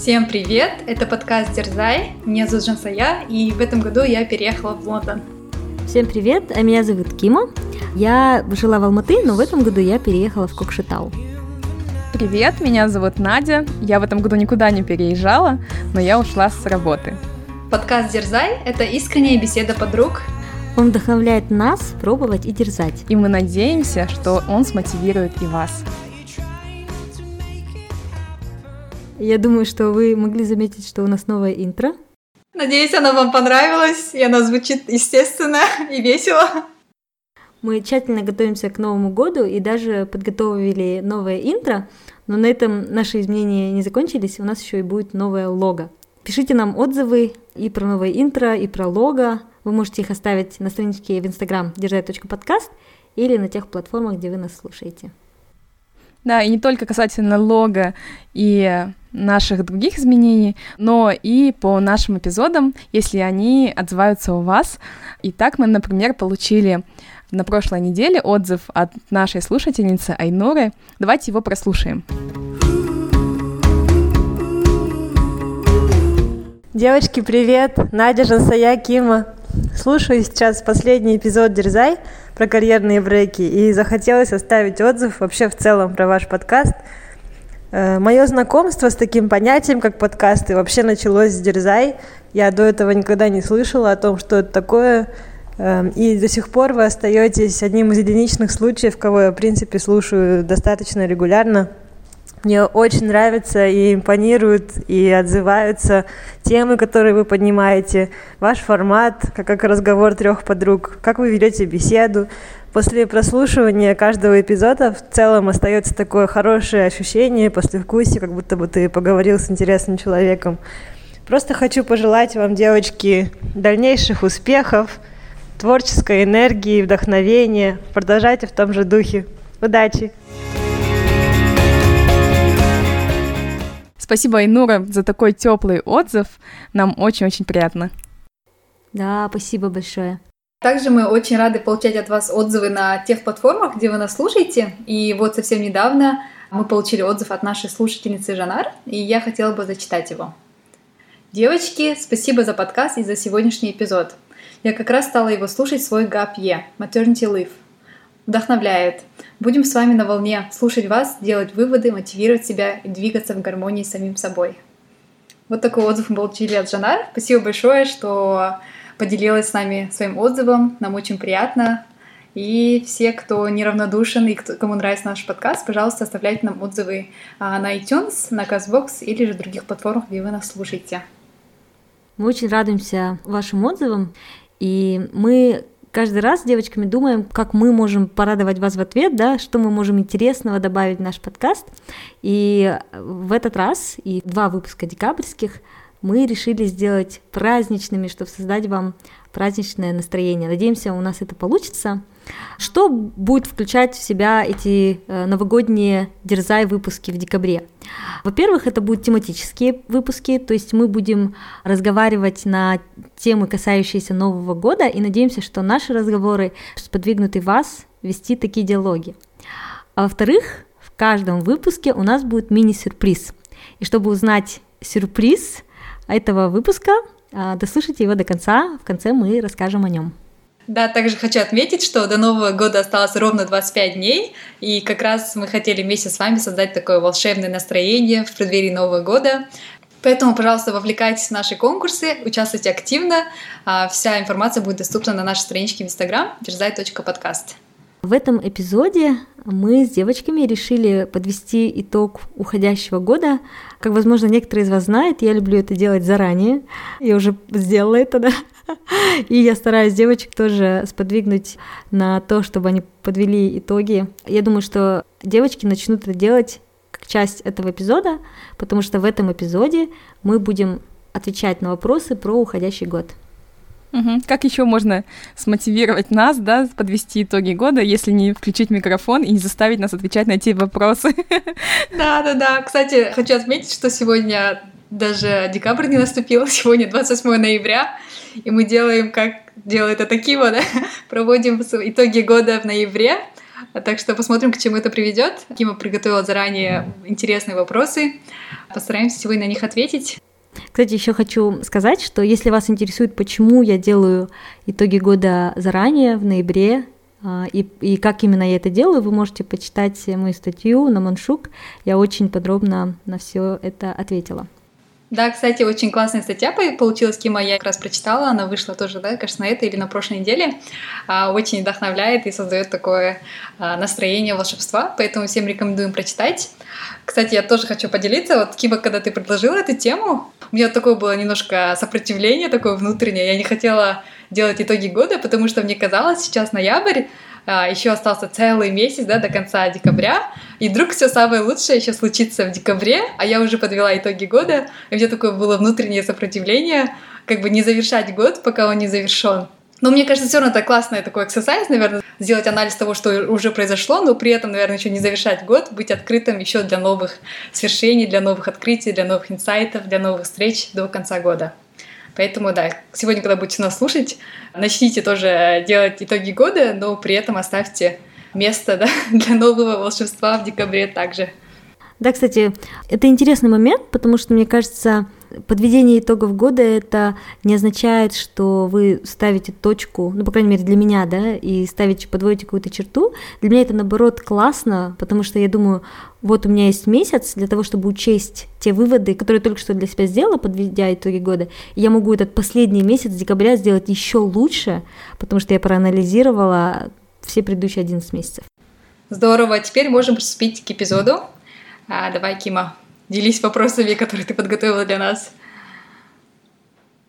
Всем привет! Это подкаст Дерзай. Меня зовут Жансая, и в этом году я переехала в Лондон. Всем привет! А меня зовут Кима. Я жила в Алматы, но в этом году я переехала в Кокшетау. Привет, меня зовут Надя. Я в этом году никуда не переезжала, но я ушла с работы. Подкаст Дерзай – это искренняя беседа подруг. Он вдохновляет нас пробовать и дерзать. И мы надеемся, что он смотивирует и вас. Я думаю, что вы могли заметить, что у нас новое интро. Надеюсь, оно вам понравилось, и оно звучит естественно и весело. Мы тщательно готовимся к Новому году и даже подготовили новое интро, но на этом наши изменения не закончились, у нас еще и будет новое лого. Пишите нам отзывы и про новое интро, и про лого. Вы можете их оставить на страничке в Instagram держать.подкаст или на тех платформах, где вы нас слушаете. Да, и не только касательно лога и наших других изменений, но и по нашим эпизодам, если они отзываются у вас. И так мы, например, получили на прошлой неделе отзыв от нашей слушательницы Айнуры. Давайте его прослушаем. Девочки, привет! Надя Жансая Кима. Слушаю сейчас последний эпизод Дерзай про карьерные бреки и захотелось оставить отзыв вообще в целом про ваш подкаст. Э, Мое знакомство с таким понятием, как подкасты, вообще началось с Дерзай. Я до этого никогда не слышала о том, что это такое. Эм, и до сих пор вы остаетесь одним из единичных случаев, кого я, в принципе, слушаю достаточно регулярно. Мне очень нравится и импонируют, и отзываются темы, которые вы поднимаете, ваш формат, как, как разговор трех подруг, как вы ведете беседу. После прослушивания каждого эпизода в целом остается такое хорошее ощущение, послевкусие, как будто бы ты поговорил с интересным человеком. Просто хочу пожелать вам, девочки, дальнейших успехов, творческой энергии, вдохновения. Продолжайте в том же духе. Удачи! Спасибо, Айнура, за такой теплый отзыв. Нам очень-очень приятно. Да, спасибо большое. Также мы очень рады получать от вас отзывы на тех платформах, где вы нас слушаете. И вот совсем недавно мы получили отзыв от нашей слушательницы Жанар, и я хотела бы зачитать его. Девочки, спасибо за подкаст и за сегодняшний эпизод. Я как раз стала его слушать свой gap year, maternity leave. Вдохновляет. Будем с вами на волне, слушать вас, делать выводы, мотивировать себя и двигаться в гармонии с самим собой. Вот такой отзыв мы получили от Жанар. Спасибо большое, что поделилась с нами своим отзывом. Нам очень приятно. И все, кто неравнодушен и кто, кому нравится наш подкаст, пожалуйста, оставляйте нам отзывы а, на iTunes, на CastBox или же других платформах, где вы нас слушаете. Мы очень радуемся вашим отзывам, и мы каждый раз с девочками думаем, как мы можем порадовать вас в ответ, да, что мы можем интересного добавить в наш подкаст. И в этот раз, и два выпуска декабрьских, мы решили сделать праздничными, чтобы создать вам праздничное настроение. Надеемся, у нас это получится. Что будет включать в себя эти э, новогодние дерзай выпуски в декабре? Во-первых, это будут тематические выпуски, то есть мы будем разговаривать на темы, касающиеся Нового года, и надеемся, что наши разговоры сподвигнут и вас вести такие диалоги. А во-вторых, в каждом выпуске у нас будет мини-сюрприз. И чтобы узнать сюрприз этого выпуска, а, дослушайте его до конца, в конце мы расскажем о нем. Да, также хочу отметить, что до Нового года осталось ровно 25 дней, и как раз мы хотели вместе с вами создать такое волшебное настроение в преддверии Нового года. Поэтому, пожалуйста, вовлекайтесь в наши конкурсы, участвуйте активно. А, вся информация будет доступна на нашей страничке в Instagram дерзай.подкаст. В этом эпизоде мы с девочками решили подвести итог уходящего года. Как, возможно, некоторые из вас знают, я люблю это делать заранее. Я уже сделала это, да. И я стараюсь девочек тоже сподвигнуть на то, чтобы они подвели итоги. Я думаю, что девочки начнут это делать как часть этого эпизода, потому что в этом эпизоде мы будем отвечать на вопросы про уходящий год. Угу. Как еще можно смотивировать нас, да, подвести итоги года, если не включить микрофон и не заставить нас отвечать на эти вопросы? Да, да, да. Кстати, хочу отметить, что сегодня даже декабрь не наступил, сегодня 28 ноября, и мы делаем, как делает это Кива, да, проводим итоги года в ноябре, Так что посмотрим, к чему это приведет. Кима приготовила заранее интересные вопросы. Постараемся сегодня на них ответить. Кстати, еще хочу сказать, что если вас интересует, почему я делаю итоги года заранее, в ноябре, а, и, и как именно я это делаю, вы можете почитать мою статью на Маншук. Я очень подробно на все это ответила. Да, кстати, очень классная статья получилась, Кима, я как раз прочитала, она вышла тоже, да, кажется, на этой или на прошлой неделе, а, очень вдохновляет и создает такое а, настроение волшебства, поэтому всем рекомендуем прочитать. Кстати, я тоже хочу поделиться, вот, Кима, когда ты предложила эту тему, у меня такое было немножко сопротивление такое внутреннее, я не хотела делать итоги года, потому что мне казалось, сейчас ноябрь, а, еще остался целый месяц, да, до конца декабря, и вдруг все самое лучшее еще случится в декабре, а я уже подвела итоги года, и у меня такое было внутреннее сопротивление, как бы не завершать год, пока он не завершен. Но мне кажется, все равно это классный такой эксерсайз, наверное, сделать анализ того, что уже произошло, но при этом, наверное, еще не завершать год, быть открытым еще для новых свершений, для новых открытий, для новых инсайтов, для новых встреч до конца года. Поэтому, да, сегодня, когда будете нас слушать, начните тоже делать итоги года, но при этом оставьте место да, для нового волшебства в декабре также. Да, кстати, это интересный момент, потому что, мне кажется, подведение итогов года это не означает, что вы ставите точку, ну, по крайней мере, для меня, да, и ставите, подводите какую-то черту. Для меня это, наоборот, классно, потому что я думаю, вот у меня есть месяц для того, чтобы учесть те выводы, которые только что для себя сделала, подведя итоги года, и я могу этот последний месяц декабря сделать еще лучше, потому что я проанализировала все предыдущие 11 месяцев. Здорово, теперь можем приступить к эпизоду. А, давай, Кима, делись вопросами, которые ты подготовила для нас.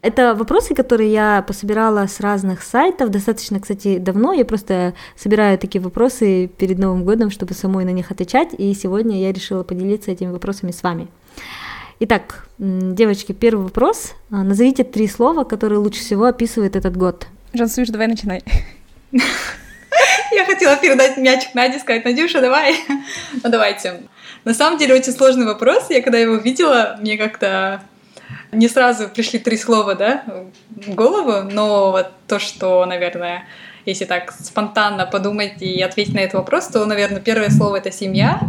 Это вопросы, которые я пособирала с разных сайтов, достаточно, кстати, давно. Я просто собираю такие вопросы перед Новым годом, чтобы самой на них отвечать, и сегодня я решила поделиться этими вопросами с вами. Итак, девочки, первый вопрос. А, назовите три слова, которые лучше всего описывают этот год. Жансуш, давай начинай. Я хотела передать мячик Наде, сказать, Надюша, давай. Ну, давайте. На самом деле, очень сложный вопрос. Я когда его видела, мне как-то не сразу пришли три слова, да, в голову, но вот то, что, наверное, если так спонтанно подумать и ответить на этот вопрос, то, наверное, первое слово — это «семья»,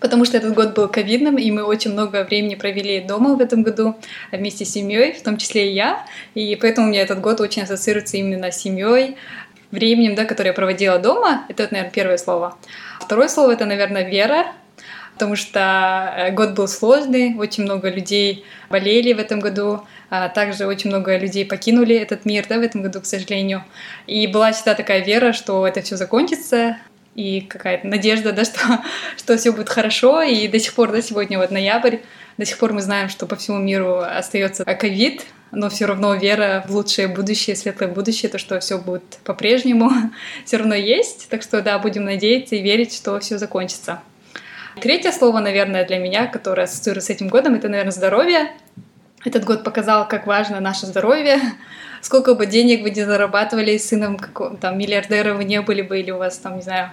потому что этот год был ковидным, и мы очень много времени провели дома в этом году вместе с семьей, в том числе и я, и поэтому у меня этот год очень ассоциируется именно с семьей, временем, да, которое я проводила дома. Это, наверное, первое слово. Второе слово — это, наверное, вера, потому что э, год был сложный, очень много людей болели в этом году, а также очень много людей покинули этот мир да, в этом году, к сожалению. И была всегда такая вера, что это все закончится, и какая-то надежда, да, что, что все будет хорошо. И до сих пор, да, сегодня вот ноябрь, до сих пор мы знаем, что по всему миру остается ковид, но все равно вера в лучшее будущее, светлое будущее, то, что все будет по-прежнему, все равно есть. Так что, да, будем надеяться и верить, что все закончится. Третье слово, наверное, для меня, которое ассоциируется с этим годом, это, наверное, здоровье. Этот год показал, как важно наше здоровье. Сколько бы денег вы не зарабатывали с сыном, там, миллиардера вы не были бы, или у вас, там, не знаю,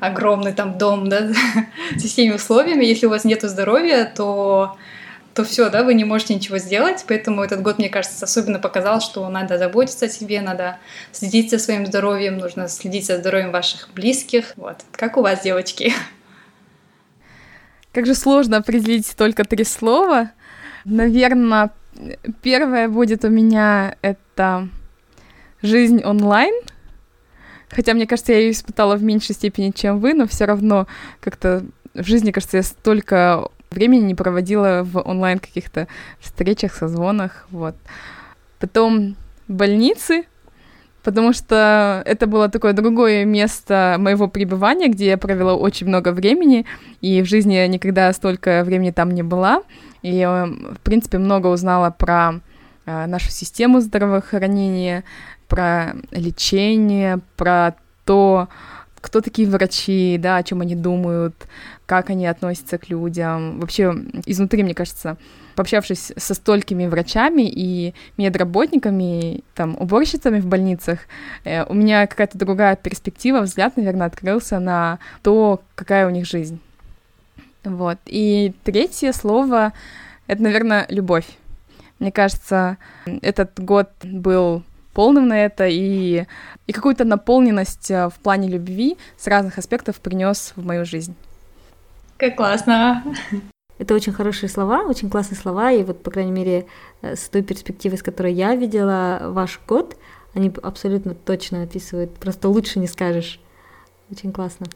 огромный там дом, да, со всеми условиями. Если у вас нет здоровья, то то все, да, вы не можете ничего сделать. Поэтому этот год, мне кажется, особенно показал, что надо заботиться о себе, надо следить за своим здоровьем, нужно следить за здоровьем ваших близких. Вот. Как у вас, девочки? Как же сложно определить только три слова. Наверное, первое будет у меня это жизнь онлайн. Хотя, мне кажется, я ее испытала в меньшей степени, чем вы, но все равно как-то в жизни, кажется, я столько времени не проводила в онлайн каких-то встречах, созвонах, вот. Потом больницы, потому что это было такое другое место моего пребывания, где я провела очень много времени, и в жизни никогда столько времени там не была, и, э, в принципе, много узнала про э, нашу систему здравоохранения, про лечение, про то, кто такие врачи, да, о чем они думают, как они относятся к людям. Вообще, изнутри, мне кажется, пообщавшись со столькими врачами и медработниками, там, уборщицами в больницах, э, у меня какая-то другая перспектива, взгляд, наверное, открылся на то, какая у них жизнь. Вот. И третье слово — это, наверное, любовь. Мне кажется, этот год был полным на это, и, и какую-то наполненность э, в плане любви с разных аспектов принес в мою жизнь. Как классно! Это очень хорошие слова, очень классные слова, и вот, по крайней мере, э, с той перспективы, с которой я видела ваш год, они абсолютно точно описывают, просто лучше не скажешь. Очень классно.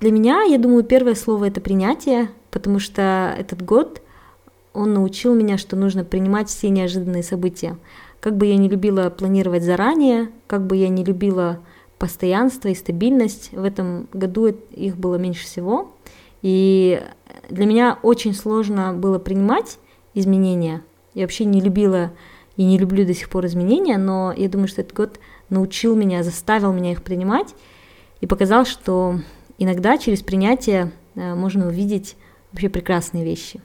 Для меня, я думаю, первое слово это принятие, потому что этот год, он научил меня, что нужно принимать все неожиданные события. Как бы я не любила планировать заранее, как бы я не любила постоянство и стабильность, в этом году их было меньше всего. И для меня очень сложно было принимать изменения. Я вообще не любила и не люблю до сих пор изменения, но я думаю, что этот год научил меня, заставил меня их принимать и показал, что иногда через принятие э, можно увидеть вообще прекрасные вещи.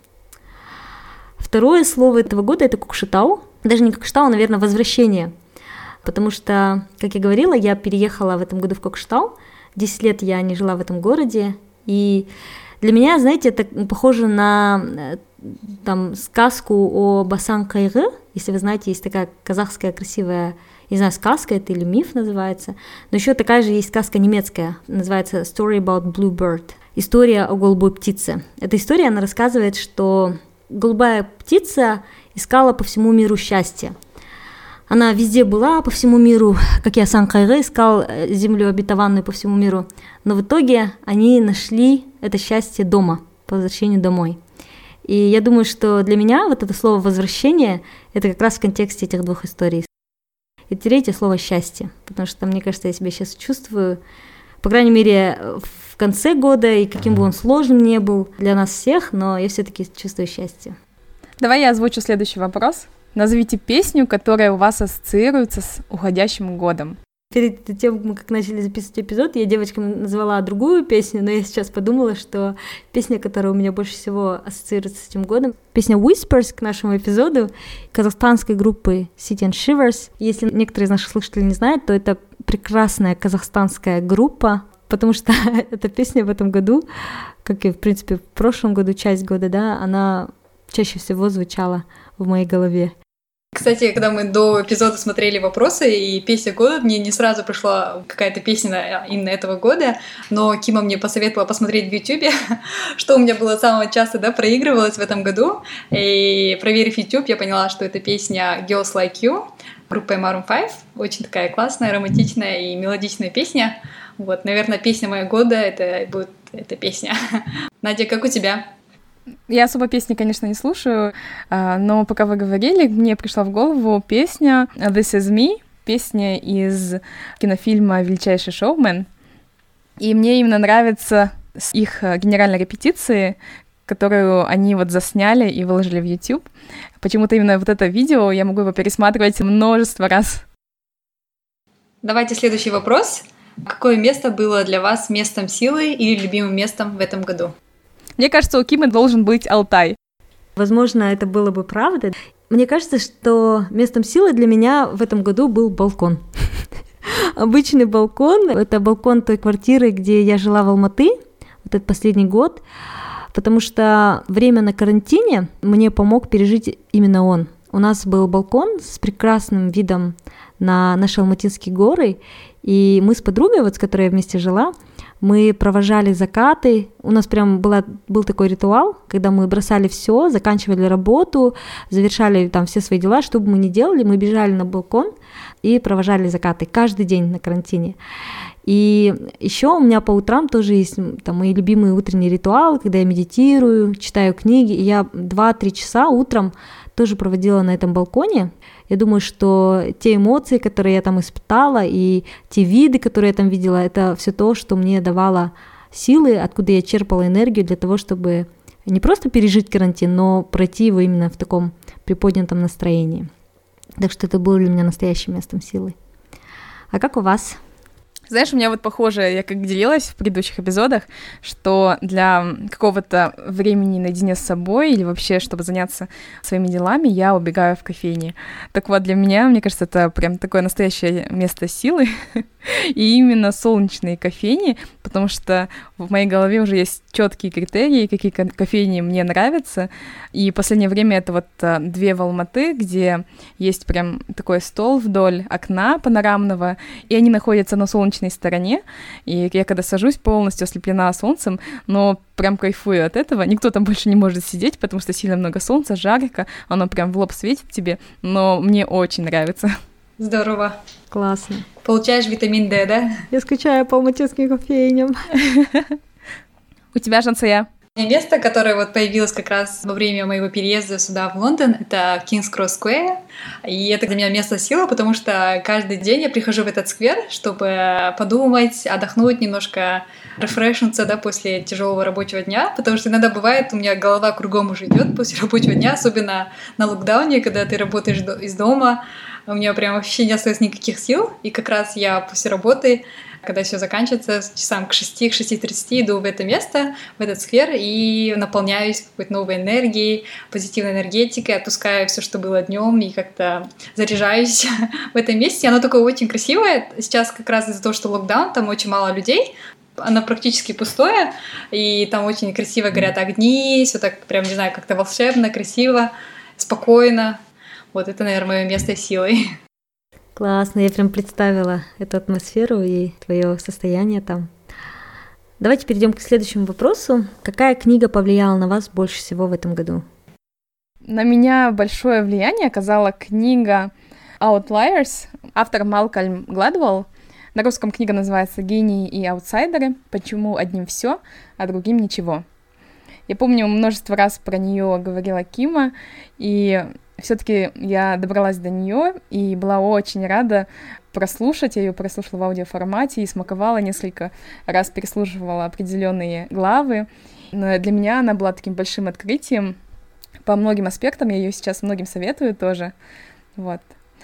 Второе слово этого года это кукшитау. Даже не кукшитау, а, наверное, возвращение. Потому что, как я говорила, я переехала в этом году в Кокштау. Десять лет я не жила в этом городе. И для меня, знаете, это похоже на э, там сказку о Басан Кайгы. Если вы знаете, есть такая казахская красивая не знаю, сказка это или миф называется, но еще такая же есть сказка немецкая, называется Story about Blue Bird, история о голубой птице. Эта история, она рассказывает, что голубая птица искала по всему миру счастье. Она везде была по всему миру, как я сам Кайры искал э, землю обетованную по всему миру. Но в итоге они нашли это счастье дома, по возвращению домой. И я думаю, что для меня вот это слово «возвращение» — это как раз в контексте этих двух историй. И третье слово «счастье», потому что, мне кажется, я себя сейчас чувствую, по крайней мере, в конце года, и каким бы он сложным не был для нас всех, но я все-таки чувствую счастье. Давай я озвучу следующий вопрос. Назовите песню, которая у вас ассоциируется с уходящим годом. Перед тем, как начали записывать эпизод, я девочкам назвала другую песню, но я сейчас подумала, что песня, которая у меня больше всего ассоциируется с этим годом, песня Whispers к нашему эпизоду казахстанской группы City and Shivers. Если некоторые из наших слушателей не знают, то это прекрасная казахстанская группа, потому что эта песня в этом году, как и, в принципе, в прошлом году, часть года, да, она чаще всего звучала в моей голове. Кстати, когда мы до эпизода смотрели вопросы и песня года, мне не сразу пришла какая-то песня именно этого года, но Кима мне посоветовала посмотреть в YouTube, что у меня было самого часто, да, проигрывалось в этом году. И проверив YouTube, я поняла, что это песня Girls Like You группы Maroon 5. Очень такая классная, романтичная и мелодичная песня. Вот, наверное, песня моего года это будет эта песня. Надя, как у тебя? Я особо песни, конечно, не слушаю, а, но пока вы говорили, мне пришла в голову песня «This is me», песня из кинофильма «Величайший шоумен». И мне именно нравится их э, генеральной репетиции, которую они вот засняли и выложили в YouTube. Почему-то именно вот это видео я могу его пересматривать множество раз. Давайте следующий вопрос. Какое место было для вас местом силы или любимым местом в этом году? Мне кажется, у Кимы должен быть Алтай. Возможно, это было бы правда. Мне кажется, что местом силы для меня в этом году был балкон. Обычный балкон. Это балкон той квартиры, где я жила в Алматы вот этот последний год, потому что время на карантине мне помог пережить именно он. У нас был балкон с прекрасным видом на наши Алматинские горы, и мы с подругой, вот с которой я вместе жила, мы провожали закаты. У нас прям была, был такой ритуал, когда мы бросали все, заканчивали работу, завершали там все свои дела, что бы мы ни делали, мы бежали на балкон и провожали закаты каждый день на карантине. И еще у меня по утрам тоже есть там мои любимые утренние ритуалы, когда я медитирую, читаю книги, и я 2-3 часа утром тоже проводила на этом балконе. Я думаю, что те эмоции, которые я там испытала, и те виды, которые я там видела, это все то, что мне давало силы, откуда я черпала энергию для того, чтобы не просто пережить карантин, но пройти его именно в таком приподнятом настроении. Так что это было для меня настоящим местом силы. А как у вас? Знаешь, у меня вот похоже, я как делилась в предыдущих эпизодах, что для какого-то времени наедине с собой или вообще, чтобы заняться своими делами, я убегаю в кофейни. Так вот, для меня, мне кажется, это прям такое настоящее место силы, и именно солнечные кофейни, потому что в моей голове уже есть четкие критерии, какие кофейни мне нравятся, и в последнее время это вот а, две Алматы, где есть прям такой стол вдоль окна панорамного, и они находятся на солнечной стороне, и я когда сажусь, полностью ослеплена солнцем, но прям кайфую от этого. Никто там больше не может сидеть, потому что сильно много солнца, жарко, оно прям в лоб светит тебе, но мне очень нравится. Здорово. Классно. Получаешь витамин D, да? Я скучаю по алматинским кофейням. У тебя, Жансая? Место, которое вот появилось как раз во время моего переезда сюда, в Лондон, это King's Cross Square. И это для меня место силы, потому что каждый день я прихожу в этот сквер, чтобы подумать, отдохнуть немножко, рефрешнуться, да, после тяжелого рабочего дня, потому что иногда бывает, у меня голова кругом уже идет после рабочего дня, особенно на локдауне, когда ты работаешь из дома, у меня прям вообще не остается никаких сил, и как раз я после работы когда все заканчивается, часам к 6, к 6.30 иду в это место, в этот сквер и наполняюсь какой-то новой энергией, позитивной энергетикой, отпускаю все, что было днем и как-то заряжаюсь в этом месте. Оно такое очень красивое. Сейчас как раз из-за того, что локдаун, там очень мало людей, оно практически пустое, и там очень красиво горят огни, все так прям, не знаю, как-то волшебно, красиво, спокойно. Вот это, наверное, мое место силы. Классно, я прям представила эту атмосферу и твое состояние там. Давайте перейдем к следующему вопросу. Какая книга повлияла на вас больше всего в этом году? На меня большое влияние оказала книга Outliers, автор Малкольм Гладвелл. На русском книга называется «Гении и аутсайдеры. Почему одним все, а другим ничего». Я помню, множество раз про нее говорила Кима, и все-таки я добралась до нее и была очень рада прослушать. Я ее прослушала в аудиоформате и смаковала несколько раз, переслушивала определенные главы. Но для меня она была таким большим открытием по многим аспектам. Я ее сейчас многим советую тоже. Вот.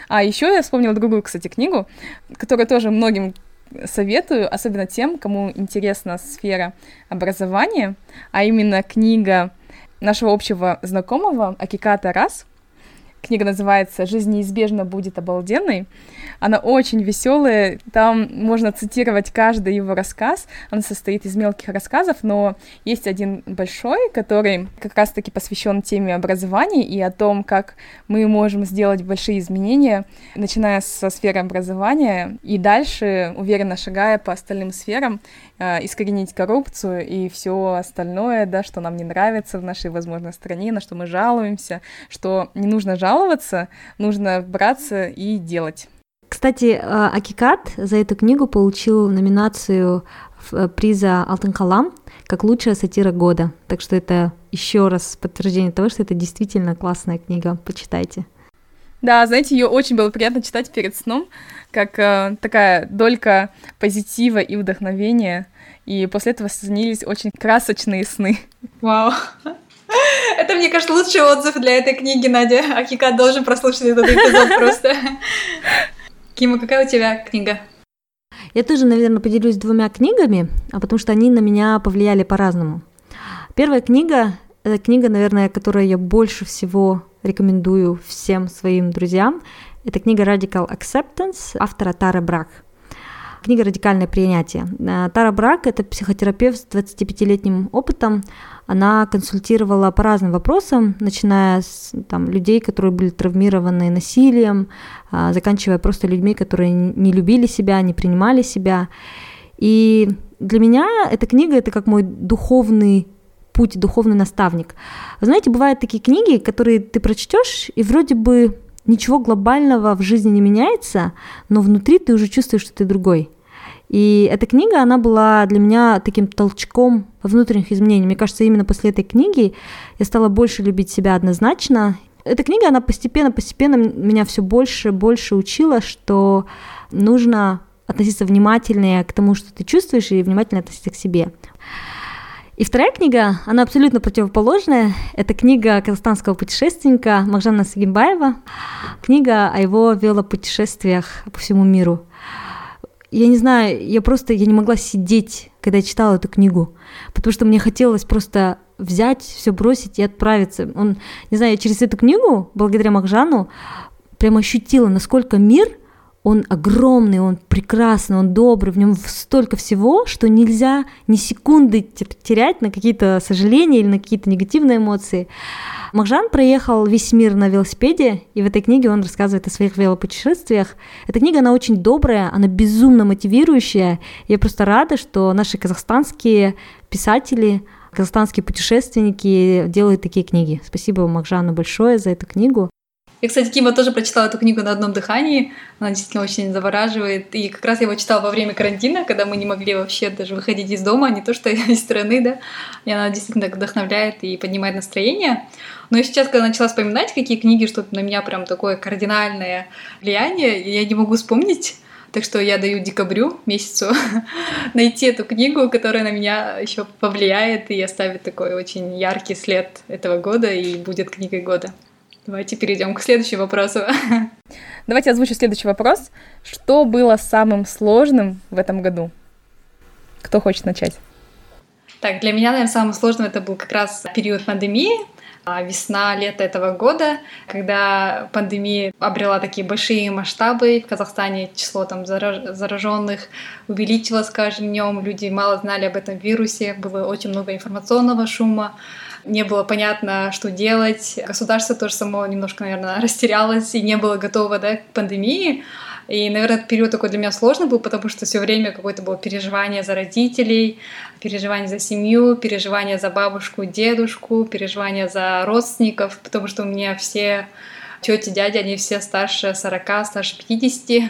А еще я вспомнила другую, кстати, книгу, которую тоже многим советую, особенно тем, кому интересна сфера образования, а именно книга нашего общего знакомого Акиката Раз — Книга называется «Жизнь неизбежно будет обалденной». Она очень веселая, там можно цитировать каждый его рассказ. Он состоит из мелких рассказов, но есть один большой, который как раз-таки посвящен теме образования и о том, как мы можем сделать большие изменения, начиная со сферы образования и дальше, уверенно шагая по остальным сферам, искоренить коррупцию и все остальное, да, что нам не нравится в нашей, возможно, стране, на что мы жалуемся, что не нужно жаловаться, нужно браться и делать. Кстати, э, Акикат за эту книгу получил номинацию э, приза Алтын Калам как лучшая сатира года. Так что это еще раз подтверждение того, что это действительно классная книга. Почитайте. Да, знаете, ее очень было приятно читать перед сном, как э, такая долька позитива и вдохновения. И после этого снились очень красочные сны. Вау. Это, мне кажется, лучший отзыв для этой книги, Надя. Акика должен прослушать этот эпизод просто. Кима, какая у тебя книга? Я тоже, наверное, поделюсь двумя книгами, а потому что они на меня повлияли по-разному. Первая книга — это книга, наверное, которую я больше всего рекомендую всем своим друзьям. Это книга Radical Acceptance автора Тары Брак. Книга «Радикальное принятие». Э, Тара Брак — это психотерапевт с 25-летним опытом, она консультировала по разным вопросам, начиная с там, людей, которые были травмированы насилием, а, заканчивая просто людьми, которые не любили себя, не принимали себя. И для меня эта книга это как мой духовный путь, духовный наставник. Знаете, бывают такие книги, которые ты прочтешь, и вроде бы ничего глобального в жизни не меняется, но внутри ты уже чувствуешь, что ты другой. И эта книга, она была для меня таким толчком внутренних изменений. Мне кажется, именно после этой книги я стала больше любить себя однозначно. Эта книга, она постепенно-постепенно меня все больше и больше учила, что нужно относиться внимательнее к тому, что ты чувствуешь, и внимательно относиться к себе. И вторая книга, она абсолютно противоположная. Это книга казахстанского путешественника Махжана Сагимбаева. Книга о его велопутешествиях по всему миру. я не знаю, я просто, я не могла сидеть, когда я читала эту книгу, потому что мне хотелось просто взять, все бросить и отправиться. Он, не знаю, я через эту книгу, благодаря Махжану, прям ощутила, насколько мир — он огромный, он прекрасный, он добрый, в нем столько всего, что нельзя ни секунды терять на какие-то сожаления или на какие-то негативные эмоции. Махжан проехал весь мир на велосипеде, и в этой книге он рассказывает о своих велопутешествиях. Эта книга, она очень добрая, она безумно мотивирующая. Я просто рада, что наши казахстанские писатели, казахстанские путешественники делают такие книги. Спасибо Махжану большое за эту книгу. Я, кстати, Кима тоже прочитала эту книгу на одном дыхании. Она действительно очень завораживает. И как раз я его читала во время карантина, когда мы не могли вообще даже выходить из дома, не то что из страны, да. И она действительно так вдохновляет и поднимает настроение. Но и сейчас, когда начала вспоминать, какие книги, что на меня прям такое кардинальное влияние, я не могу вспомнить. Так что я даю декабрю месяцу найти эту книгу, которая на меня еще повлияет и оставит такой очень яркий след этого года и будет книгой года. Давайте перейдем к следующему вопросу. Давайте озвучу следующий вопрос. Что было самым сложным в этом году? Кто хочет начать? Так, для меня, наверное, самым сложным это был как раз период пандемии, а, весна, лето этого года, когда пандемия обрела такие большие масштабы. В Казахстане число там зараженных увеличилось с каждым днем, люди мало знали об этом вирусе, было очень много информационного шума не было понятно, что делать. Государство тоже само немножко, наверное, растерялось и не было готово да, к пандемии. И, наверное, этот период такой для меня сложный был, потому что все время какое-то было переживание за родителей, переживание за семью, переживание за бабушку, дедушку, переживание за родственников, потому что у меня все тети, дяди, они все старше 40, старше 50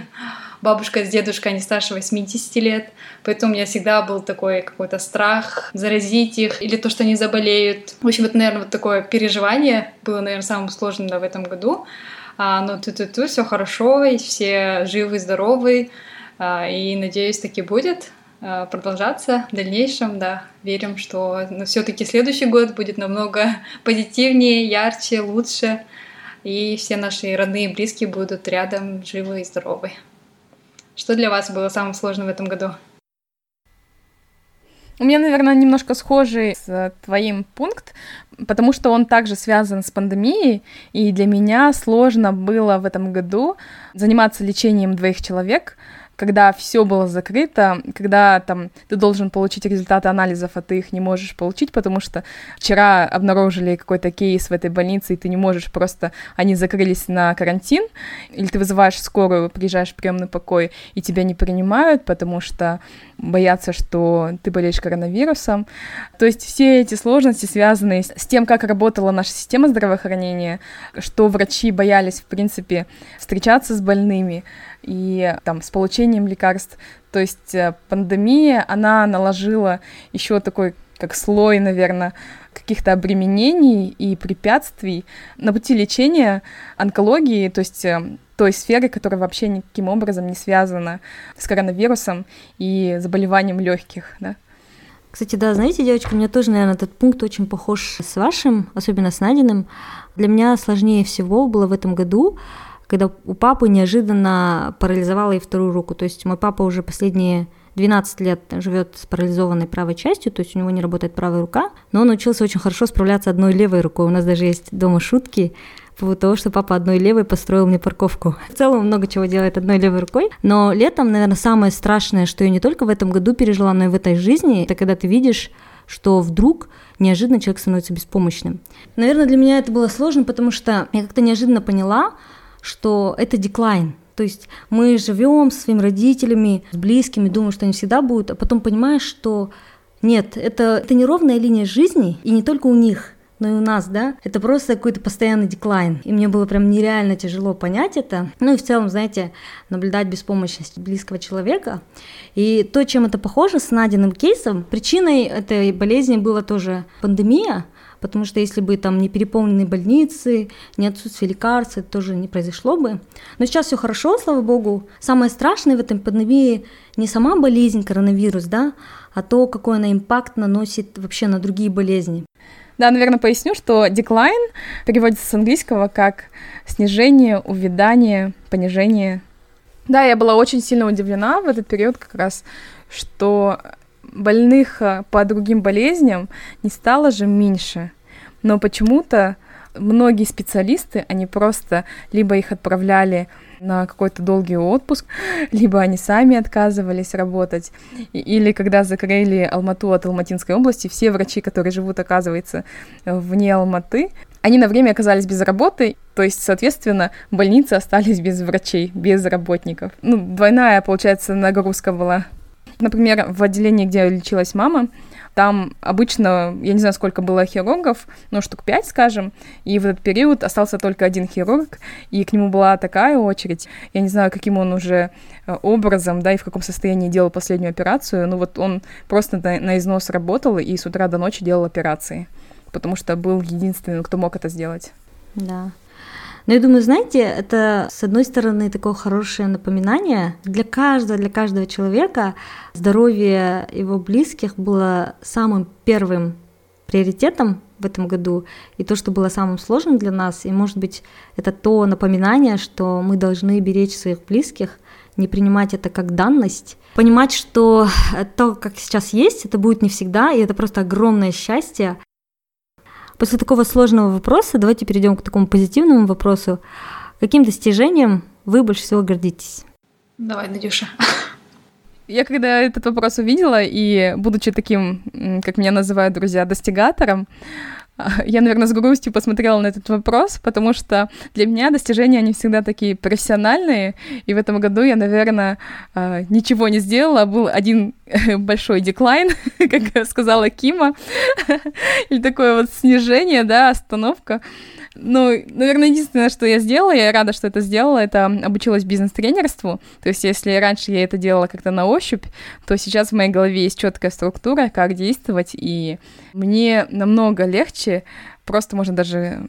бабушка с дедушкой, они старше 80 лет, поэтому у меня всегда был такой какой-то страх заразить их или то, что они заболеют. В общем, это, наверное, вот такое переживание было, наверное, самым сложным да, в этом году. А, но тут-тут все хорошо, и все живы, здоровы, а, и надеюсь, таки будет а, продолжаться в дальнейшем, да, верим, что ну, все-таки следующий год будет намного позитивнее, ярче, лучше, и все наши родные и близкие будут рядом живы и здоровы. Что для вас было самым сложным в этом году? У меня, наверное, немножко схожий с твоим пункт, потому что он также связан с пандемией, и для меня сложно было в этом году заниматься лечением двоих человек, когда все было закрыто, когда там ты должен получить результаты анализов, а ты их не можешь получить, потому что вчера обнаружили какой-то кейс в этой больнице, и ты не можешь просто, они закрылись на карантин, или ты вызываешь скорую, приезжаешь в приемный покой, и тебя не принимают, потому что боятся, что ты болеешь коронавирусом. То есть все эти сложности связаны с тем, как работала наша система здравоохранения, что врачи боялись, в принципе, встречаться с больными, и там с получением лекарств. То есть э, пандемия, она наложила еще такой как слой, наверное, каких-то обременений и препятствий на пути лечения онкологии, то есть э, той сферы, которая вообще никаким образом не связана с коронавирусом и заболеванием легких, да. Кстати, да, знаете, девочка, у меня тоже, наверное, этот пункт очень похож с вашим, особенно с Надиным. Для меня сложнее всего было в этом году когда у папы неожиданно парализовала и вторую руку. То есть мой папа уже последние 12 лет живет с парализованной правой частью, то есть у него не работает правая рука, но он учился очень хорошо справляться одной левой рукой. У нас даже есть дома шутки по того, что папа одной левой построил мне парковку. В целом много чего делает одной левой рукой, но летом, наверное, самое страшное, что я не только в этом году пережила, но и в этой жизни, это когда ты видишь что вдруг неожиданно человек становится беспомощным. Наверное, для меня это было сложно, потому что я как-то неожиданно поняла, что это деклайн. То есть мы живем с своими родителями, с близкими, думаем, что они всегда будут, а потом понимаешь, что нет, это, это не ровная линия жизни, и не только у них, но и у нас, да, это просто какой-то постоянный деклайн. И мне было прям нереально тяжело понять это. Ну и в целом, знаете, наблюдать беспомощность близкого человека. И то, чем это похоже с Надиным кейсом, причиной этой болезни была тоже пандемия, потому что если бы там не переполнены больницы, не отсутствие лекарств, это тоже не произошло бы. Но сейчас все хорошо, слава богу. Самое страшное в этом пандемии не сама болезнь коронавирус, да, а то, какой она импакт наносит вообще на другие болезни. Да, наверное, поясню, что decline переводится с английского как снижение, увядание, понижение. Да, я была очень сильно удивлена в этот период как раз, что больных э, по другим болезням не стало же меньше. Но почему-то многие специалисты, они просто либо их отправляли на какой-то долгий отпуск, либо они сами отказывались работать, или когда закрыли Алмату от Алматинской области, все врачи, которые живут, оказывается, вне Алматы, они на время оказались без работы, то есть, соответственно, больницы остались без врачей, без работников. Ну, двойная, получается, нагрузка была. Например, в отделении, где лечилась мама, там обычно, я не знаю, сколько было хирургов, ну, штук пять, скажем, и в этот период остался только один хирург, и к нему была такая очередь. Я не знаю, каким он уже э, образом, да, и в каком состоянии делал последнюю операцию, ну, вот он просто на, на износ работал и с утра до ночи делал операции, потому что был единственным, кто мог это сделать. Да. Но я думаю, знаете, это, с одной стороны, такое хорошее напоминание. Для каждого, для каждого человека. Здоровье его близких было самым первым приоритетом в этом году, и то, что было самым сложным для нас, и, может быть, это то напоминание, что мы должны беречь своих близких, не принимать это как данность, понимать, что то, как сейчас есть, это будет не всегда, и это просто огромное счастье, После такого сложного вопроса давайте перейдем к такому позитивному вопросу. Каким достижением вы больше всего гордитесь? Давай, Надюша. Я когда этот вопрос увидела, и будучи таким, как меня называют друзья, достигатором, я, наверное, с грустью посмотрела на этот вопрос, потому что для меня достижения, они всегда такие профессиональные, и в этом году я, наверное, а, ничего не сделала, был один большой деклайн, как сказала Кима, или такое вот снижение, да, остановка. Ну, наверное, единственное, что я сделала, я рада, что это сделала, это обучилась бизнес-тренерству. То есть, если раньше я это делала как-то на ощупь, то сейчас в моей голове есть четкая структура, как действовать, и мне намного легче, просто можно даже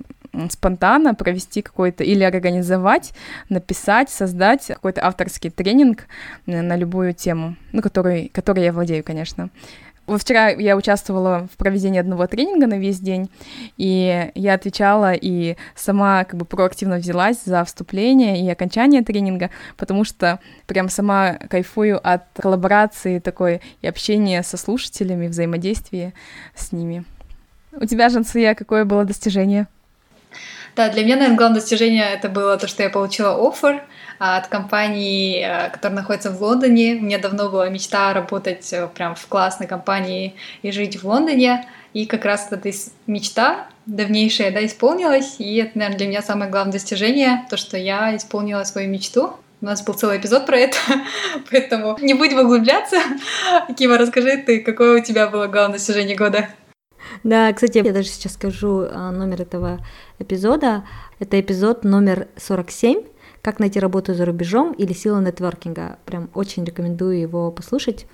спонтанно провести какой-то или организовать, написать, создать какой-то авторский тренинг на любую тему, ну, который, которой я владею, конечно. Вот вчера я участвовала в проведении одного тренинга на весь день, и я отвечала и сама как бы проактивно взялась за вступление и окончание тренинга, потому что прям сама кайфую от коллаборации такой и общения со слушателями, взаимодействия с ними. У тебя, Жансия, какое было достижение? Да, для меня, наверное, главное достижение это было то, что я получила офер от компании, э, которая находится в Лондоне. У меня давно была мечта работать э, прям в классной компании и жить в Лондоне. И как раз эта мечта давнейшая да, исполнилась. И это, наверное, для меня самое главное достижение, то, что я исполнила свою мечту. У нас был целый эпизод про это, поэтому не будем углубляться. Кима, расскажи ты, какое у тебя было главное достижение года? Да, кстати, я даже сейчас скажу а, номер этого эпизода. Это эпизод номер 47 «Как найти работу за рубежом» или «Сила нетворкинга». Прям очень рекомендую его послушать.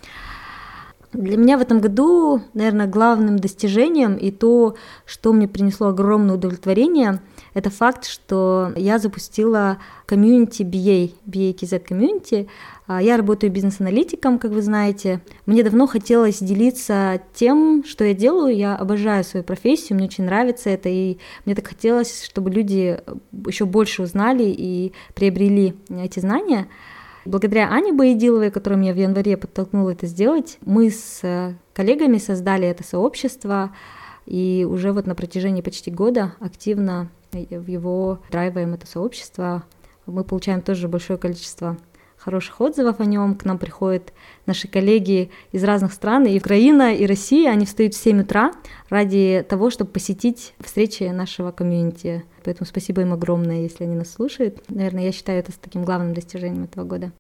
Для меня в этом году, наверное, главным достижением и то, что мне принесло огромное удовлетворение, это факт, что я запустила комьюнити BA, BA KZ комьюнити. Я работаю бизнес-аналитиком, как вы знаете. Мне давно хотелось делиться тем, что я делаю. Я обожаю свою профессию, мне очень нравится это, и мне так хотелось, чтобы люди еще больше узнали и приобрели эти знания. Благодаря Ане Боедиловой, которая меня в январе подтолкнула это сделать, мы с э, коллегами создали это сообщество, и уже вот на протяжении почти года активно в его драйваем это сообщество. Мы получаем тоже большое количество хороших отзывов о нем. К нам приходят наши коллеги из разных стран, и Украина, и Россия. Они встают в 7 утра ради того, чтобы посетить встречи нашего комьюнити. Поэтому спасибо им огромное, если они нас слушают. Наверное, я считаю это таким главным достижением этого года.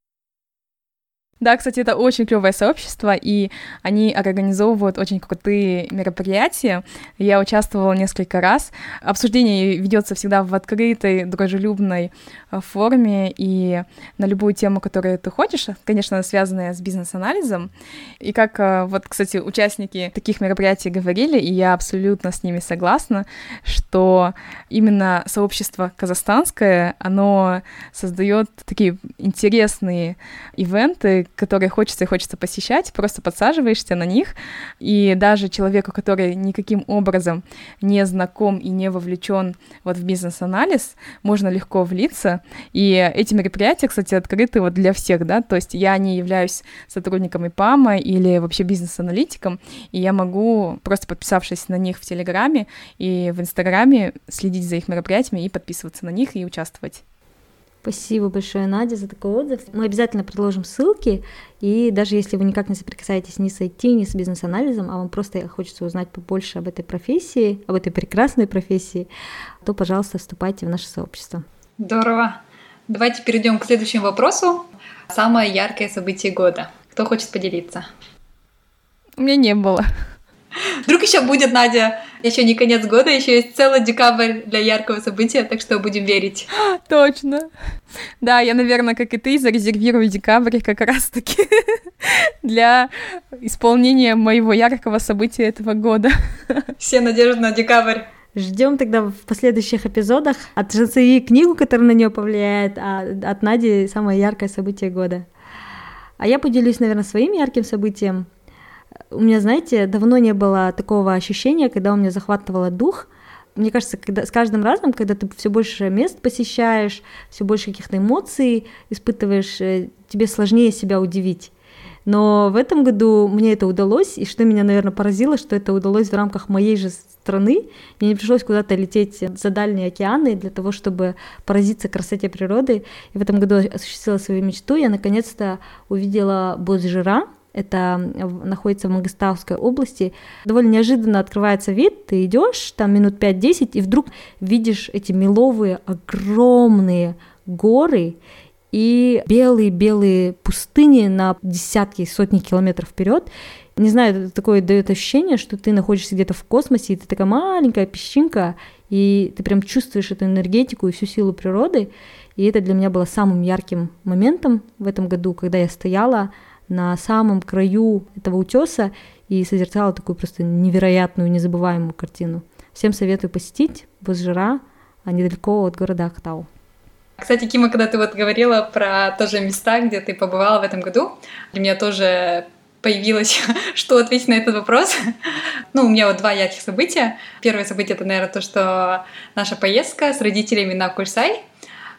Да, кстати, это очень клевое сообщество, и они организовывают очень крутые мероприятия. Я участвовала несколько раз. Обсуждение ведется всегда в открытой, дружелюбной э, форме и на любую тему, которую ты хочешь, конечно, связанная с бизнес-анализом. И как э, вот, кстати, участники таких мероприятий говорили, и я абсолютно с ними согласна, что именно сообщество казахстанское, оно создает такие интересные ивенты, которые хочется и хочется посещать, просто подсаживаешься на них, и даже человеку, который никаким образом не знаком и не вовлечен вот в бизнес-анализ, можно легко влиться, и эти мероприятия, кстати, открыты вот для всех, да, то есть я не являюсь сотрудником ИПАМа или вообще бизнес-аналитиком, и я могу, просто подписавшись на них в Телеграме и в Инстаграме, следить за их мероприятиями и подписываться на них и участвовать. Спасибо большое, Надя, за такой отзыв. Мы обязательно предложим ссылки, и даже если вы никак не соприкасаетесь ни с IT, ни с бизнес-анализом, а вам просто хочется узнать побольше об этой профессии, об этой прекрасной профессии, то, пожалуйста, вступайте в наше сообщество. Здорово. Давайте перейдем к следующему вопросу. Самое яркое событие года. Кто хочет поделиться? У меня не было. Вдруг еще будет, Надя. Еще не конец года, еще есть целый декабрь для яркого события, так что будем верить. Точно. Да, я, наверное, как и ты, зарезервирую декабрь как раз-таки для исполнения моего яркого события этого года. Все надежды на декабрь. Ждем тогда в последующих эпизодах от ЖЦИ книгу, которая на нее повлияет, а от Нади самое яркое событие года. А я поделюсь, наверное, своим ярким событием – у меня, знаете, давно не было такого ощущения, когда у меня захватывало дух. Мне кажется, когда, с каждым разом, когда ты все больше мест посещаешь, все больше каких-то эмоций испытываешь, э, тебе сложнее себя удивить. Но в этом году мне это удалось, и что меня, наверное, поразило, что это удалось в рамках моей же страны. Мне не пришлось куда-то лететь за дальние океаны для того, чтобы поразиться красоте природы. И в этом году осуществила свою мечту. Я наконец-то увидела Бозжира, это находится в Мангостауской области. Довольно неожиданно открывается вид, ты идешь там минут 5-10, и вдруг видишь эти меловые огромные горы и белые-белые пустыни на десятки, сотни километров вперед. Не знаю, это такое дает ощущение, что ты находишься где-то в космосе, и ты такая маленькая песчинка, и ты прям чувствуешь эту энергетику и всю силу природы. И это для меня было самым ярким моментом в этом году, когда я стояла на самом краю этого утеса и созерцала такую просто невероятную, незабываемую картину. Всем советую посетить Бозжира, а недалеко от города Ахтау. Кстати, Кима, когда ты вот говорила про тоже места, где ты побывала в этом году, для меня тоже появилось, что ответить на этот вопрос. ну, у меня вот два ярких события. Первое событие — это, наверное, то, что наша поездка с родителями на Кульсай.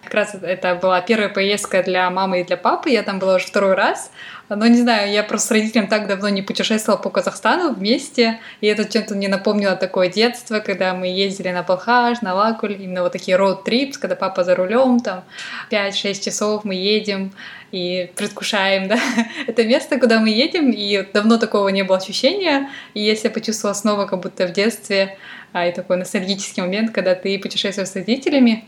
Как раз это была первая поездка для мамы и для папы. Я там была уже второй раз. Но не знаю, я просто с родителями так давно не путешествовала по Казахстану вместе, и это чем-то мне напомнило такое детство, когда мы ездили на Балхаш, на Лакуль, именно вот такие роуд-трипс, когда папа за рулем, там 5-6 часов мы едем и предвкушаем, да, это место, куда мы едем, и давно такого не было ощущения, и я почувствовала снова, как будто в детстве, а, и такой ностальгический момент, когда ты путешествуешь с родителями,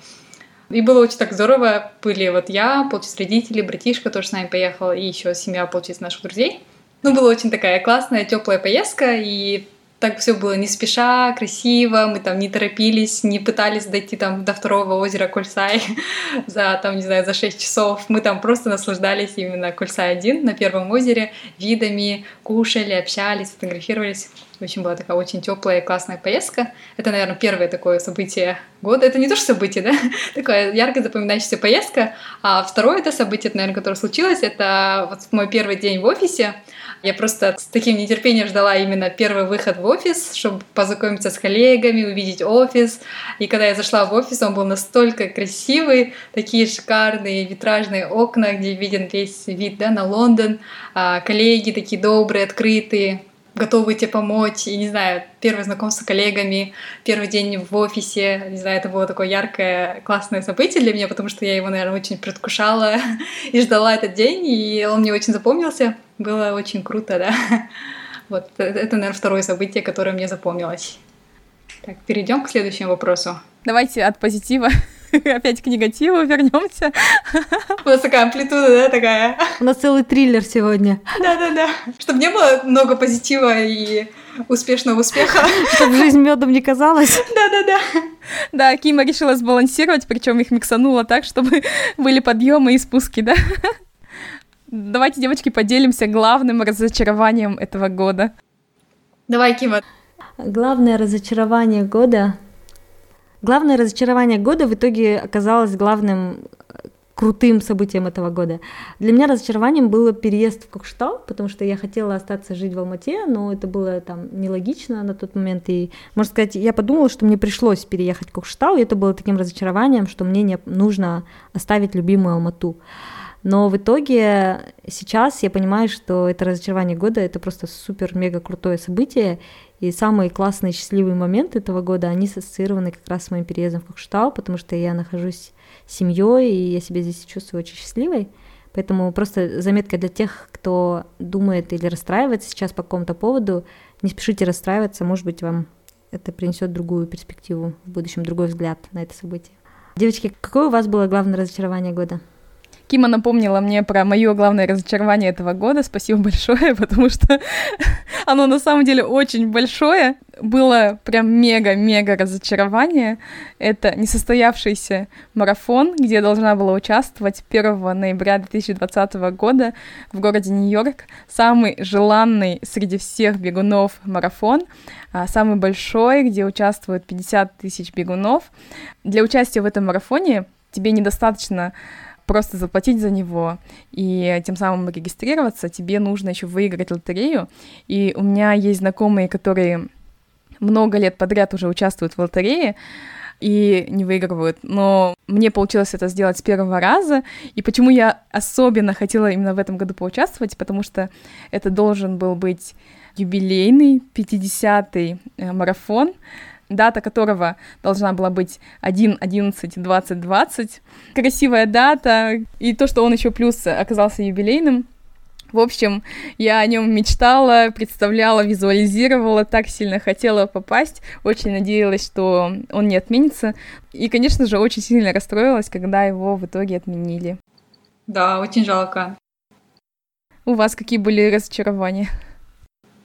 и было очень так здорово. Были вот я, получается, родители, братишка тоже с нами поехал, и еще семья, получается, наших друзей. Ну, была очень такая классная, теплая поездка, и так все было не спеша, красиво, мы там не торопились, не пытались дойти там до второго озера Кульсай за, там, не знаю, за 6 часов. Мы там просто наслаждались именно Кульсай-1 на первом озере, видами, кушали, общались, фотографировались. В общем, была такая очень теплая и классная поездка. Это, наверное, первое такое событие года. Это не то, что событие, да? Такая ярко запоминающаяся поездка. А второе это событие, наверное, которое случилось, это вот мой первый день в офисе. Я просто с таким нетерпением ждала именно первый выход в офис, чтобы познакомиться с коллегами, увидеть офис. И когда я зашла в офис, он был настолько красивый, такие шикарные витражные окна, где виден весь вид да, на Лондон, а, коллеги такие добрые, открытые, готовы тебе помочь, и, не знаю, первое знакомство с коллегами, первый день в офисе, не знаю, это было такое яркое, классное событие для меня, потому что я его, наверное, очень предвкушала и ждала этот день, и он мне очень запомнился, было очень круто, да. Вот, э, это, наверное, второе событие, которое мне запомнилось. Так, перейдем к следующему вопросу. Давайте от позитива опять к негативу вернемся. У нас такая амплитуда, да, такая. У нас целый триллер сегодня. Да-да-да. Чтобы не было много позитива и успешного успеха. Чтобы жизнь медом не казалась. Да-да-да. Да, Кима решила сбалансировать, причем их миксанула так, чтобы были подъемы и спуски, да? Давайте, девочки, поделимся главным разочарованием этого года. Давай, Кима. Главное разочарование года Главное разочарование года в итоге оказалось главным крутым событием этого года. Для меня разочарованием было переезд в Кокштал, потому что я хотела остаться жить в Алмате, но это было там нелогично на тот момент. И, можно сказать, я подумала, что мне пришлось переехать в Кокштал, и это было таким разочарованием, что мне не нужно оставить любимую Алмату. Но в итоге сейчас я понимаю, что это разочарование года, это просто супер-мега крутое событие, и самые классные счастливые моменты этого года, они ассоциированы как раз с моим переездом в Кокштау, потому что я нахожусь с семьей, и я себя здесь чувствую очень счастливой. Поэтому просто заметка для тех, кто думает или расстраивается сейчас по какому-то поводу, не спешите расстраиваться, может быть, вам это принесет другую перспективу в будущем, другой взгляд на это событие. Девочки, какое у вас было главное разочарование года? Кима напомнила мне про мое главное разочарование этого года. Спасибо большое, потому что оно на самом деле очень большое. Было прям мега-мега разочарование. Это несостоявшийся марафон, где я должна была участвовать 1 ноября 2020 года в городе Нью-Йорк. Самый желанный среди всех бегунов марафон а, самый большой, где участвуют 50 тысяч бегунов. Для участия в этом марафоне тебе недостаточно просто заплатить за него и тем самым регистрироваться, тебе нужно еще выиграть лотерею. И у меня есть знакомые, которые много лет подряд уже участвуют в лотерее, и не выигрывают. Но мне получилось это сделать с первого раза. И почему я особенно хотела именно в этом году поучаствовать? Потому что это должен был быть юбилейный 50-й э, марафон, дата которого должна была быть 1, 11, 20, 20. Красивая дата, и то, что он еще плюс оказался юбилейным. В общем, я о нем мечтала, представляла, визуализировала, так сильно хотела попасть, очень надеялась, что он не отменится. И, конечно же, очень сильно расстроилась, когда его в итоге отменили. Да, очень жалко. У вас какие были разочарования?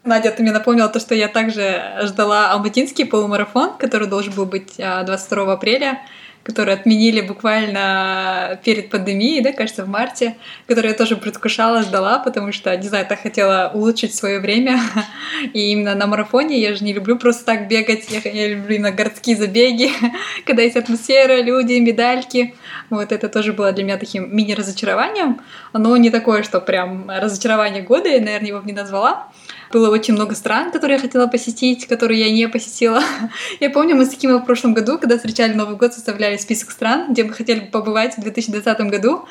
Надя, ты мне напомнила то, что я также ждала алматинский полумарафон, который должен был быть 22 а, апреля, который отменили буквально перед пандемией, да, кажется, в марте, который я тоже предвкушала, ждала, потому что, не знаю, так хотела улучшить свое время. И именно на марафоне я же не люблю просто так бегать, я, я люблю именно городские забеги, когда есть атмосфера, люди, медальки. Вот это тоже было для меня таким мини-разочарованием, но не такое, что прям разочарование года, я, наверное, его не назвала. Было очень много стран, которые я хотела посетить, которые я не посетила. Я помню, мы с Кимом в прошлом году, когда встречали Новый год, составляли список стран, где мы хотели побывать в 2020 году.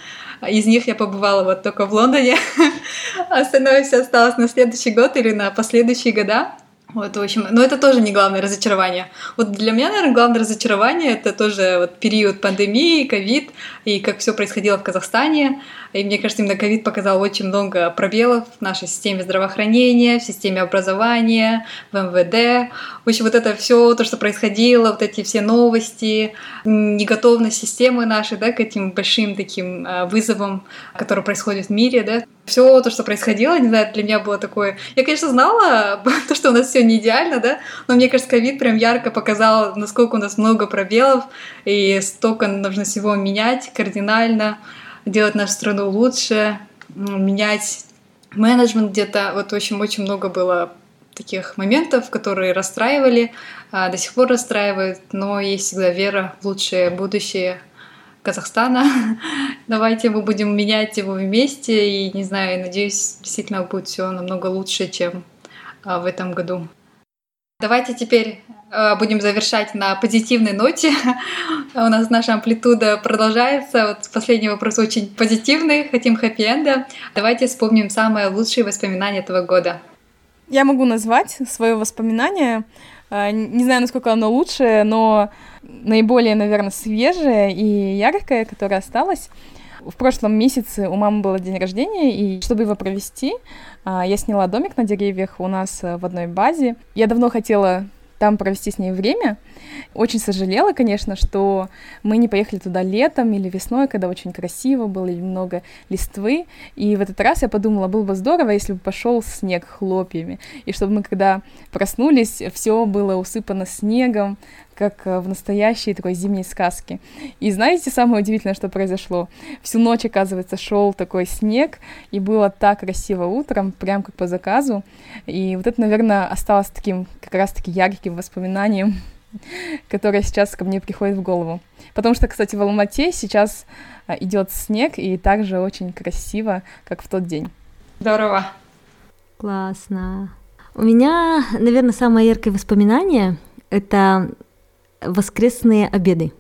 Из них я побывала вот только в Лондоне. Остальное все осталось на следующий год или на последующие года. Вот, в общем, но это тоже не главное разочарование. Вот для меня, наверное, главное разочарование это тоже вот период пандемии, ковид и как все происходило в Казахстане. И мне кажется, именно ковид показал очень много пробелов в нашей системе здравоохранения, в системе образования, в МВД. В общем, вот это все то, что происходило, вот эти все новости, неготовность системы нашей, да, к этим большим таким а, вызовам, которые происходят в мире, да, все то, что происходило, не знаю, для меня было такое... Я, конечно, знала то, что у нас все не идеально, да, но мне кажется, ковид прям ярко показал, насколько у нас много пробелов, и столько нужно всего менять кардинально, делать нашу страну лучше, менять менеджмент где-то. Вот, в общем, очень много было таких моментов, которые расстраивали, а до сих пор расстраивают, но есть всегда вера в лучшее будущее Казахстана. Давайте мы будем менять его вместе, и, не знаю, надеюсь, действительно будет все намного лучше, чем а, в этом году. Давайте теперь Э, будем завершать на позитивной ноте. У нас наша амплитуда продолжается. Вот последний вопрос очень позитивный. Хотим хэппи-энда. Давайте вспомним самые лучшие воспоминания этого года. Я могу назвать свое воспоминание. Э, не знаю, насколько оно лучшее, но наиболее, наверное, свежее и яркое, которое осталось. В прошлом месяце у мамы был день рождения, и чтобы его провести, э, я сняла домик на деревьях у нас в одной базе. Я давно хотела там провести с ней время. Очень сожалела, конечно, что мы не поехали туда летом или весной, когда очень красиво было, и много листвы. И в этот раз я подумала, было бы здорово, если бы пошел снег хлопьями, и чтобы мы, когда проснулись, все было усыпано снегом, как э, в настоящей такой зимней сказке. И знаете, самое удивительное, что произошло? Всю ночь, оказывается, шел такой снег, и было так красиво утром, прям как по заказу. И вот это, наверное, осталось таким как раз-таки ярким воспоминанием, которое сейчас ко мне приходит в голову. Потому что, кстати, в Алмате сейчас идет снег, и также очень красиво, как в тот день. Здорово. Классно. У меня, наверное, самое яркое воспоминание — это воскресные обеды.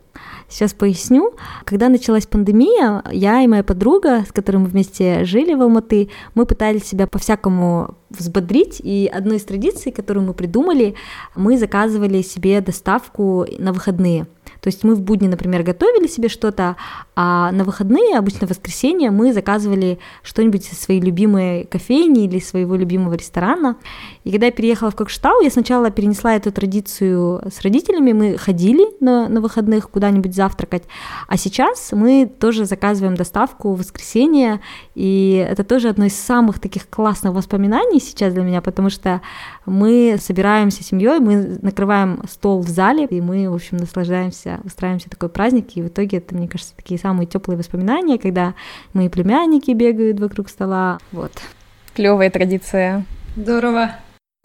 Сейчас поясню. Когда началась пандемия, я и моя подруга, с которой мы вместе жили в Алматы, мы пытались себя по-всякому взбодрить, и одной из традиций, которую мы придумали, мы заказывали себе доставку на выходные — то есть мы в будни, например, готовили себе что-то, а на выходные, обычно в воскресенье, мы заказывали что-нибудь из своей любимой кофейни или своего любимого ресторана. И когда я переехала в Кокштау, я сначала перенесла эту традицию с родителями, мы ходили на, на выходных куда-нибудь завтракать, а сейчас мы тоже заказываем доставку в воскресенье, и это тоже одно из самых таких классных воспоминаний сейчас для меня, потому что мы собираемся семьей, мы накрываем стол в зале, и мы, в общем, наслаждаемся, устраиваемся такой праздник, и в итоге это, мне кажется, такие самые теплые воспоминания, когда мои племянники бегают вокруг стола, вот. Клевая традиция. Здорово.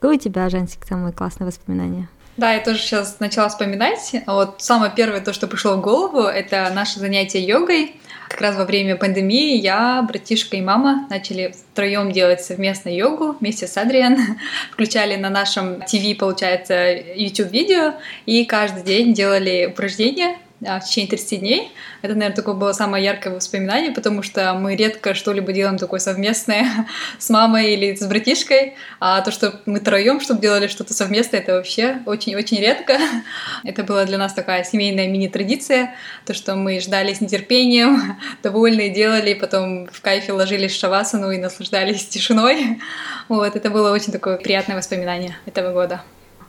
Какое у тебя, Жансик, самые классные воспоминания? Да, я тоже сейчас начала вспоминать. Вот самое первое, то, что пришло в голову, это наше занятие йогой. Как раз во время пандемии я, братишка и мама начали втроем делать совместно йогу вместе с Адриан. Включали на нашем ТВ, получается, YouTube-видео и каждый день делали упражнения в течение 30 дней. Это, наверное, такое было самое яркое воспоминание, потому что мы редко что-либо делаем такое совместное с мамой или с братишкой, а то, что мы троем, чтобы делали что-то совместное, это вообще очень-очень редко. Это была для нас такая семейная мини-традиция, то, что мы ждали с нетерпением, довольные делали, потом в кайфе ложились в шавасану и наслаждались тишиной. Вот, это было очень такое приятное воспоминание этого года.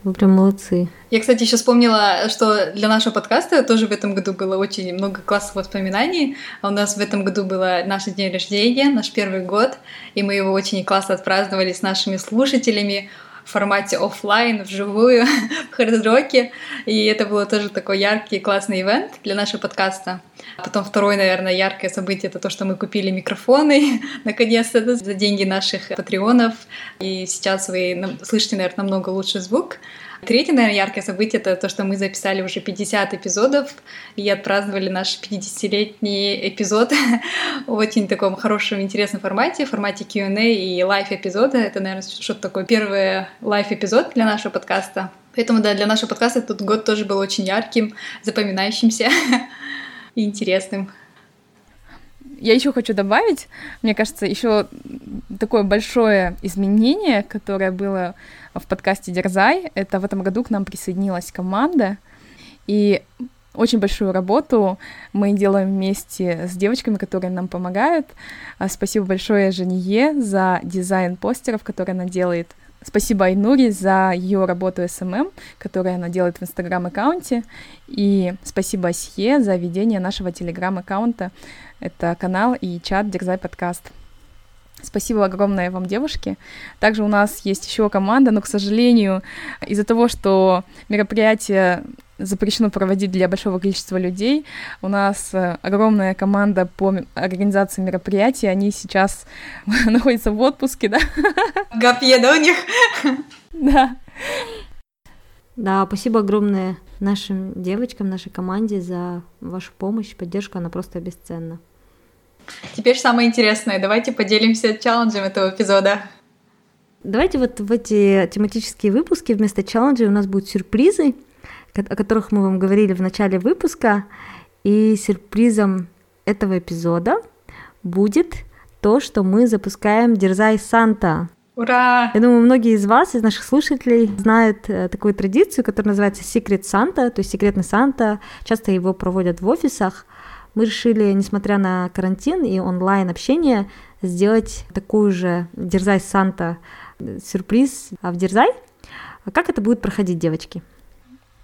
Вы прям молодцы. Я, кстати, еще вспомнила, что для нашего подкаста тоже в этом году было очень много классных воспоминаний. А у нас в этом году было наш день рождения, наш первый год, и мы его очень классно отпраздновали с нашими слушателями формате офлайн, вживую, в хардроке. И это было тоже такой яркий, классный ивент для нашего подкаста. Потом второе, наверное, яркое событие — это то, что мы купили микрофоны, наконец-то, за деньги наших патреонов. И сейчас вы слышите, наверное, намного лучше звук. Третье, наверное, яркое событие — это то, что мы записали уже 50 эпизодов и отпраздновали наш 50-летний эпизод в очень таком хорошем, интересном формате, в формате Q&A и live-эпизода. Это, наверное, что-то такое первый live-эпизод для нашего подкаста. Поэтому, да, для нашего подкаста этот год тоже был очень ярким, запоминающимся и интересным. Я еще хочу добавить, мне кажется, еще такое большое изменение, которое было в подкасте Дерзай, это в этом году к нам присоединилась команда, и очень большую работу мы делаем вместе с девочками, которые нам помогают. А, спасибо большое Жение за дизайн постеров, который она делает. Спасибо Айнури за ее работу SMM, которую она делает в Инстаграм-аккаунте. И спасибо Асье за ведение нашего Телеграм-аккаунта. Это канал и чат Дерзай подкаст. Спасибо огромное вам, девушки. Также у нас есть еще команда, но, к сожалению, из-за того, что мероприятие запрещено проводить для большого количества людей. У нас э, огромная команда по организации мероприятий, они сейчас находятся в отпуске, да? Гапье, да, у них? Да. Да, спасибо огромное нашим девочкам, нашей команде за вашу помощь, поддержку, она просто бесценна. Теперь самое интересное. Давайте поделимся челленджем этого эпизода. Давайте вот в эти тематические выпуски вместо челленджей у нас будут сюрпризы, о которых мы вам говорили в начале выпуска. И сюрпризом этого эпизода будет то, что мы запускаем Дерзай Санта. Ура! Я думаю, многие из вас, из наших слушателей, знают э, такую традицию, которая называется Secret Santa, то есть секретный Санта. Часто его проводят в офисах мы решили, несмотря на карантин и онлайн общение, сделать такую же Дерзай Санта сюрприз а в Дерзай. Как это будет проходить, девочки?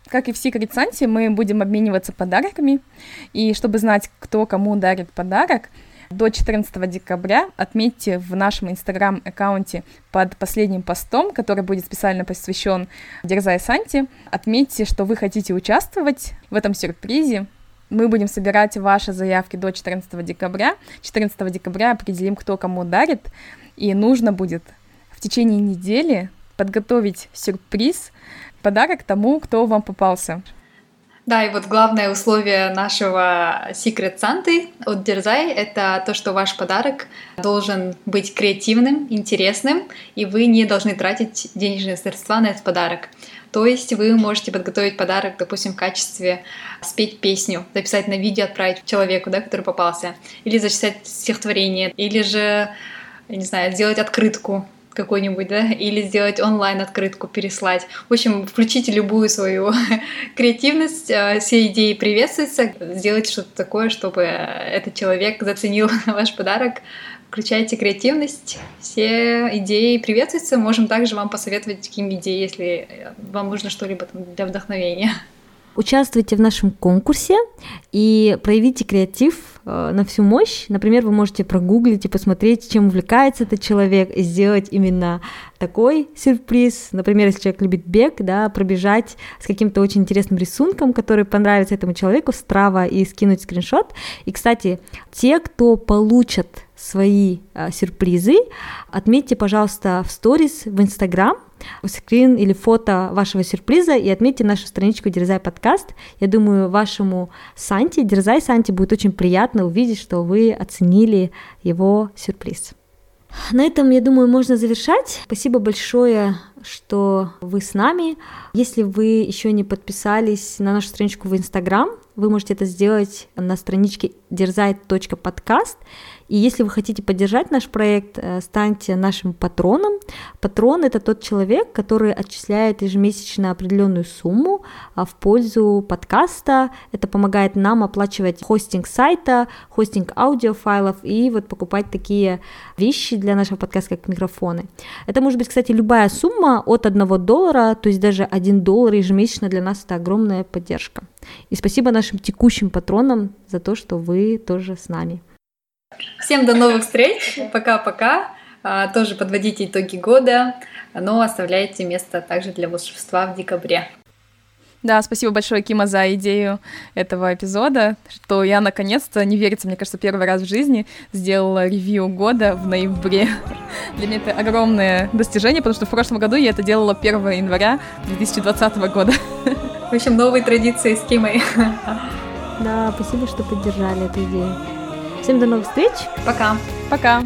Как и в Secret Santa, мы будем обмениваться подарками. И чтобы знать, кто кому дарит подарок, до 14 декабря отметьте в нашем инстаграм-аккаунте под последним постом, который будет специально посвящен Дерзай Санте, отметьте, что вы хотите участвовать в этом сюрпризе, мы будем собирать ваши заявки до 14 декабря. 14 декабря определим, кто кому дарит. И нужно будет в течение недели подготовить сюрприз, подарок тому, кто вам попался. Да, и вот главное условие нашего Secret Санты от Дерзай — это то, что ваш подарок должен быть креативным, интересным, и вы не должны тратить денежные средства на этот подарок. То есть вы можете подготовить подарок, допустим, в качестве спеть песню, записать на видео, отправить человеку, да, который попался, или зачитать стихотворение, или же, не знаю, сделать открытку какой-нибудь, да, или сделать онлайн-открытку, переслать. В общем, включите любую свою креативность, э, все идеи приветствуются, сделайте что-то такое, чтобы этот человек заценил ваш подарок. Включайте креативность, все идеи приветствуются. Можем также вам посоветовать какие идеи, если вам нужно что-либо для вдохновения. Участвуйте в нашем конкурсе и проявите креатив э, на всю мощь. Например, вы можете прогуглить и посмотреть, чем увлекается этот человек, и сделать именно такой сюрприз. Например, если человек любит бег, да, пробежать с каким-то очень интересным рисунком, который понравится этому человеку, справа и скинуть скриншот. И, кстати, те, кто получат свои а, сюрпризы, отметьте, пожалуйста, в сторис в Инстаграм скрин или фото вашего сюрприза и отметьте нашу страничку Дерзай подкаст. Я думаю, вашему Санти, Дерзай Санти, будет очень приятно увидеть, что вы оценили его сюрприз. На этом, я думаю, можно завершать. Спасибо большое, что вы с нами. Если вы еще не подписались на нашу страничку в Инстаграм, вы можете это сделать на страничке дерзай.подкаст. И если вы хотите поддержать наш проект, э, станьте нашим патроном. Патрон — это тот человек, который отчисляет ежемесячно определенную сумму а, в пользу подкаста. Это помогает нам оплачивать хостинг сайта, хостинг аудиофайлов и вот покупать такие вещи для нашего подкаста, как микрофоны. Это может быть, кстати, любая сумма от 1 доллара, то есть даже 1 доллар ежемесячно для нас это огромная поддержка. И спасибо нашим текущим патронам за то, что вы тоже с нами. Всем до новых встреч. Пока-пока. А, тоже подводите итоги года, но оставляйте место также для волшебства в декабре. Да, спасибо большое, Кима, за идею этого эпизода, что я наконец-то, не верится, мне кажется, первый раз в жизни сделала ревью года в ноябре. Для меня это огромное достижение, потому что в прошлом году я это делала 1 января 2020 года. В общем, новые традиции с Кимой. Да, спасибо, что поддержали эту идею. Всем до новых встреч. Пока. Пока.